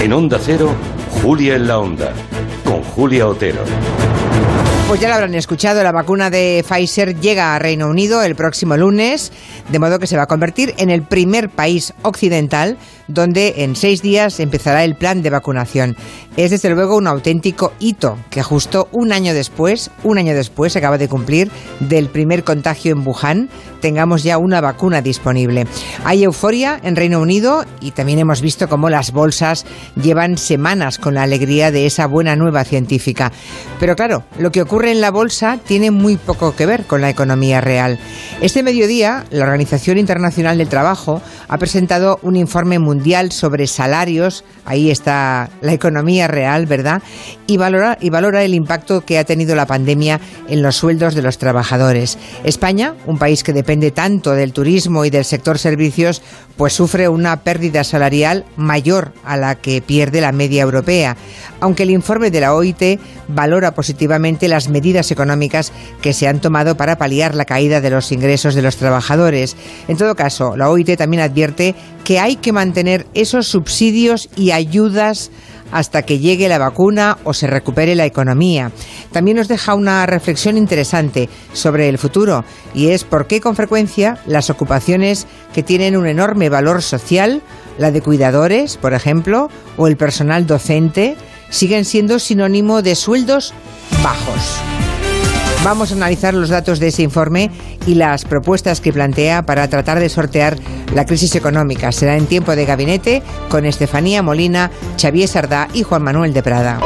En Onda Cero, Julia en la Onda, con Julia Otero. Pues ya lo habrán escuchado, la vacuna de Pfizer llega a Reino Unido el próximo lunes, de modo que se va a convertir en el primer país occidental donde en seis días empezará el plan de vacunación. Es desde luego un auténtico hito que justo un año después, un año después se acaba de cumplir del primer contagio en Wuhan, tengamos ya una vacuna disponible. Hay euforia en Reino Unido y también hemos visto cómo las bolsas llevan semanas con la alegría de esa buena nueva científica. Pero claro, lo que ocurre en la bolsa tiene muy poco que ver con la economía real. Este mediodía, la Organización Internacional del Trabajo ha presentado un informe mundial sobre salarios, ahí está la economía real, ¿verdad? Y valora, y valora el impacto que ha tenido la pandemia en los sueldos de los trabajadores. España, un país que depende tanto del turismo y del sector servicios, pues sufre una pérdida salarial mayor a la que pierde la media europea, aunque el informe de la OIT valora positivamente las medidas económicas que se han tomado para paliar la caída de los ingresos de los trabajadores. En todo caso, la OIT también advierte que hay que mantener esos subsidios y ayudas hasta que llegue la vacuna o se recupere la economía. También nos deja una reflexión interesante sobre el futuro y es por qué con frecuencia las ocupaciones que tienen un enorme valor social, la de cuidadores, por ejemplo, o el personal docente, siguen siendo sinónimo de sueldos bajos. Vamos a analizar los datos de ese informe y las propuestas que plantea para tratar de sortear la crisis económica. Será en tiempo de gabinete con Estefanía Molina, Xavier Sardá y Juan Manuel de Prada.